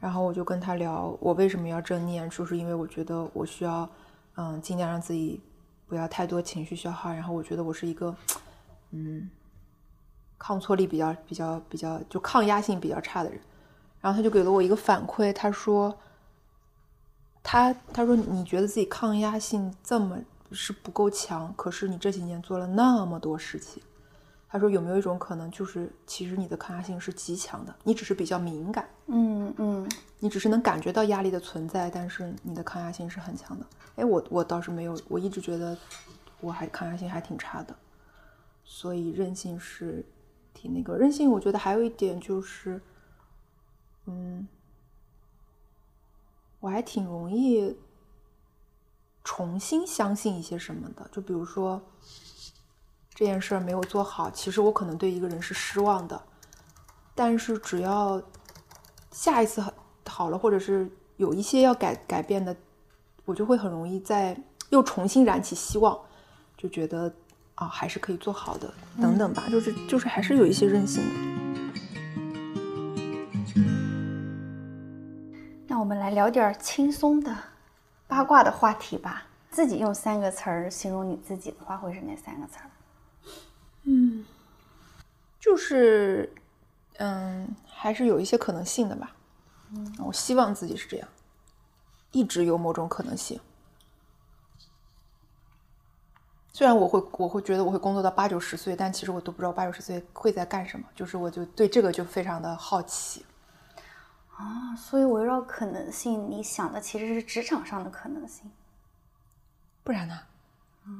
然后我就跟他聊，我为什么要正念，就是因为我觉得我需要，嗯，尽量让自己不要太多情绪消耗。然后我觉得我是一个，嗯，抗挫力比较比较比较就抗压性比较差的人。然后他就给了我一个反馈，他说，他他说你觉得自己抗压性这么是不够强，可是你这几年做了那么多事情，他说有没有一种可能，就是其实你的抗压性是极强的，你只是比较敏感，嗯嗯，你只是能感觉到压力的存在，但是你的抗压性是很强的。哎，我我倒是没有，我一直觉得我还抗压性还挺差的，所以韧性是挺那个韧性。我觉得还有一点就是。嗯，我还挺容易重新相信一些什么的，就比如说这件事儿没有做好，其实我可能对一个人是失望的，但是只要下一次好了，或者是有一些要改改变的，我就会很容易再又重新燃起希望，就觉得啊还是可以做好的，等等吧，就是就是还是有一些任性的。那我们来聊点轻松的、八卦的话题吧。自己用三个词儿形容你自己的话，会是哪三个词儿？嗯，就是，嗯，还是有一些可能性的吧。嗯，我希望自己是这样，一直有某种可能性。虽然我会，我会觉得我会工作到八九十岁，但其实我都不知道八九十岁会在干什么。就是我就对这个就非常的好奇。啊，所以围绕可能性，你想的其实是职场上的可能性，不然呢？啊，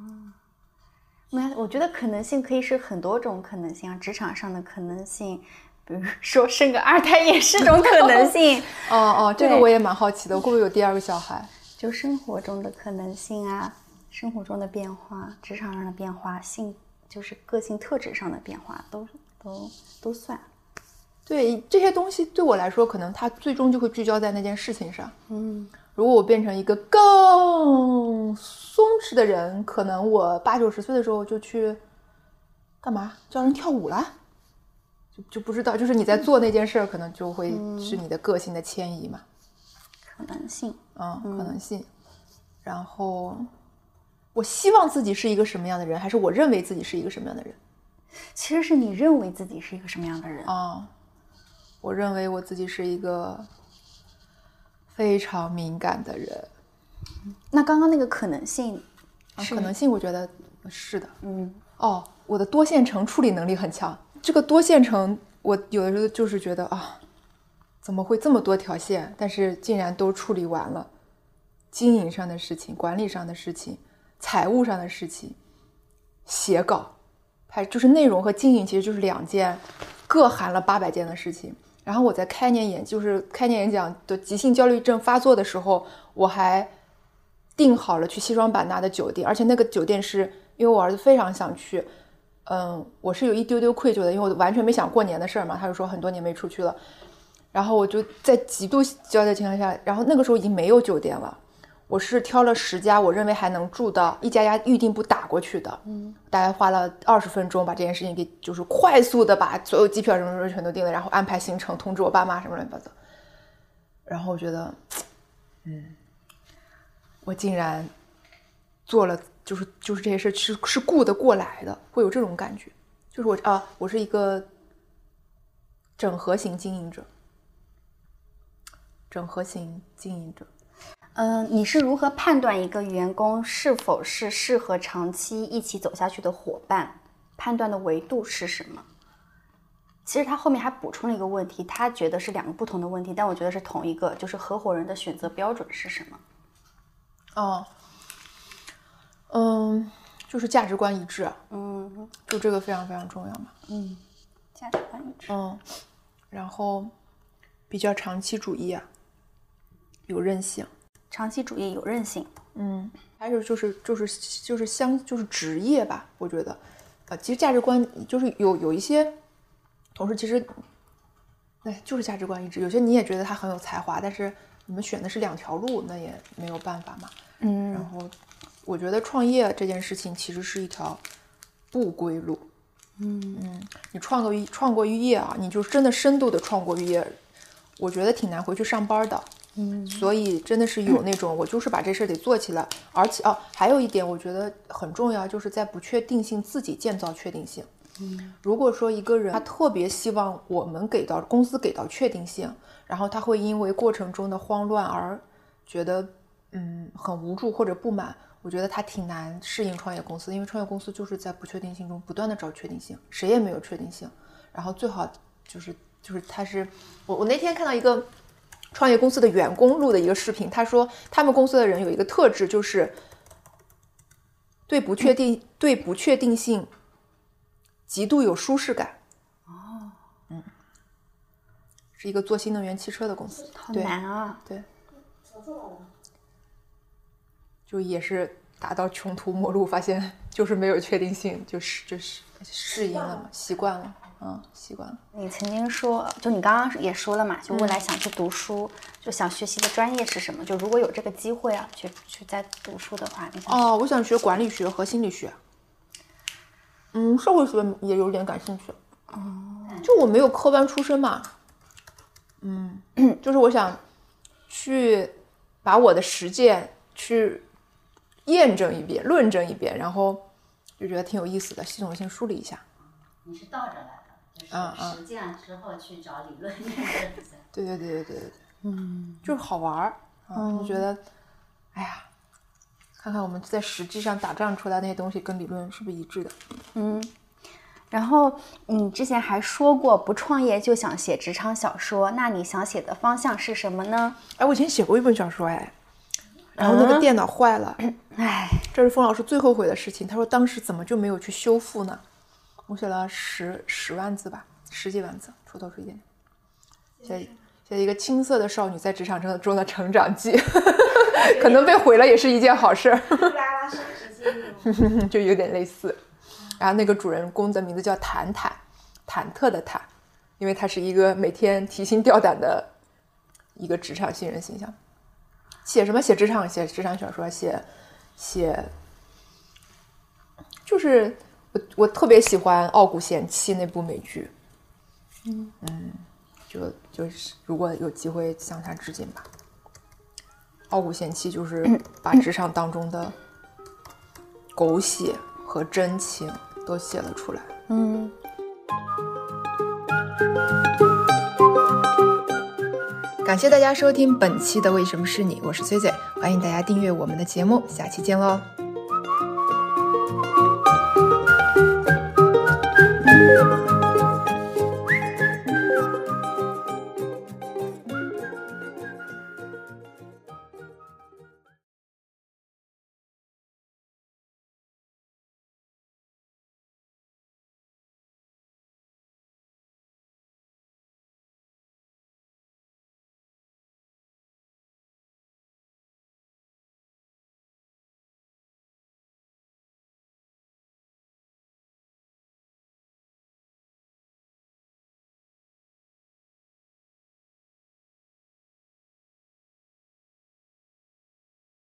没，我觉得可能性可以是很多种可能性啊，职场上的可能性，比如说生个二胎也是种 可能性。哦哦，这个我也蛮好奇的，会不会有第二个小孩？就生活中的可能性啊，生活中的变化，职场上的变化，性就是个性特质上的变化，都都都算。对这些东西对我来说，可能它最终就会聚焦在那件事情上。嗯，如果我变成一个更松弛的人，可能我八九十岁的时候就去干嘛教人跳舞了，就就不知道。就是你在做那件事儿，可能就会是你的个性的迁移嘛。可能性，嗯，可能性。然后，我希望自己是一个什么样的人，还是我认为自己是一个什么样的人？其实是你认为自己是一个什么样的人啊。我认为我自己是一个非常敏感的人。那刚刚那个可能性，可能性，我觉得是的。嗯，哦，我的多线程处理能力很强。这个多线程，我有的时候就是觉得啊，怎么会这么多条线？但是竟然都处理完了，经营上的事情、管理上的事情、财务上的事情、写稿，还就是内容和经营，其实就是两件各含了八百件的事情。然后我在开年演，就是开年演讲的急性焦虑症发作的时候，我还订好了去西双版纳的酒店，而且那个酒店是因为我儿子非常想去，嗯，我是有一丢丢愧疚的，因为我完全没想过年的事儿嘛，他就说很多年没出去了，然后我就在极度焦虑的情况下，然后那个时候已经没有酒店了。我是挑了十家，我认为还能住的一家家预定部打过去的，嗯，大概花了二十分钟把这件事情给就是快速的把所有机票什么什么全都订了，然后安排行程，通知我爸妈什么乱七八糟。然后我觉得，嗯，我竟然做了，就是就是这些事是是顾得过来的，会有这种感觉，就是我啊，我是一个整合型经营者，整合型经营者。嗯，你是如何判断一个员工是否是适合长期一起走下去的伙伴？判断的维度是什么？其实他后面还补充了一个问题，他觉得是两个不同的问题，但我觉得是同一个，就是合伙人的选择标准是什么？哦，嗯，就是价值观一致。嗯，就这个非常非常重要嘛。嗯，价值观一致。嗯，然后比较长期主义啊，有韧性。长期主义有韧性，嗯，还有就是就是就是相就是职业吧，我觉得，呃，其实价值观就是有有一些同事其实对，就是价值观一致。有些你也觉得他很有才华，但是你们选的是两条路，那也没有办法嘛。嗯，然后我觉得创业这件事情其实是一条不归路。嗯嗯，你创个创过业啊，你就真的深度的创过业，我觉得挺难回去上班的。嗯，所以真的是有那种，我就是把这事儿得做起来。而且哦，还有一点我觉得很重要，就是在不确定性自己建造确定性。嗯，如果说一个人他特别希望我们给到公司给到确定性，然后他会因为过程中的慌乱而觉得嗯很无助或者不满，我觉得他挺难适应创业公司，因为创业公司就是在不确定性中不断的找确定性，谁也没有确定性。然后最好就是就是他是我我那天看到一个。创业公司的员工录的一个视频，他说他们公司的人有一个特质，就是对不确定、对不确定性极度有舒适感。哦，嗯，是一个做新能源汽车的公司，好难啊！对，就也是达到穷途末路，发现就是没有确定性，就是就是适应了嘛，习惯了。嗯，习惯了。你曾经说，就你刚刚也说了嘛，就未来想去读书，就想学习的专业是什么？就如果有这个机会啊，去去再读书的话，你想哦，我想学管理学和心理学。嗯，社会学也有点感兴趣。哦，就我没有科班出身嘛。嗯，就是我想去把我的实践去验证一遍、论证一遍，然后就觉得挺有意思的，系统性梳理一下。你是倒着来的。实践之后去找理论验证一下。对对对对对对嗯，就是好玩儿嗯，就觉得，哎呀，看看我们在实际上打仗出来那些东西跟理论是不是一致的？嗯，然后你之前还说过不创业就想写职场小说，那你想写的方向是什么呢？哎，我以前写过一本小说哎，然后那个电脑坏了，哎，这是封老师最后悔的事情。他说当时怎么就没有去修复呢？我写了十十万字吧，十几万字，出头是一点。写写一个青涩的少女在职场中中的成长记，可能被毁了也是一件好事儿。就有点类似。然后那个主人公的名字叫坦坦，忐忑的忐，因为他是一个每天提心吊胆的一个职场新人形象。写什么？写职场，写职场小说，写写，就是。我我特别喜欢《傲骨贤妻》那部美剧，嗯。嗯，就就是如果有机会向他致敬吧，《傲骨贤妻》就是把职场当中的狗血和真情都写了出来。嗯，感谢大家收听本期的《为什么是你》，我是崔崔，欢迎大家订阅我们的节目，下期见喽。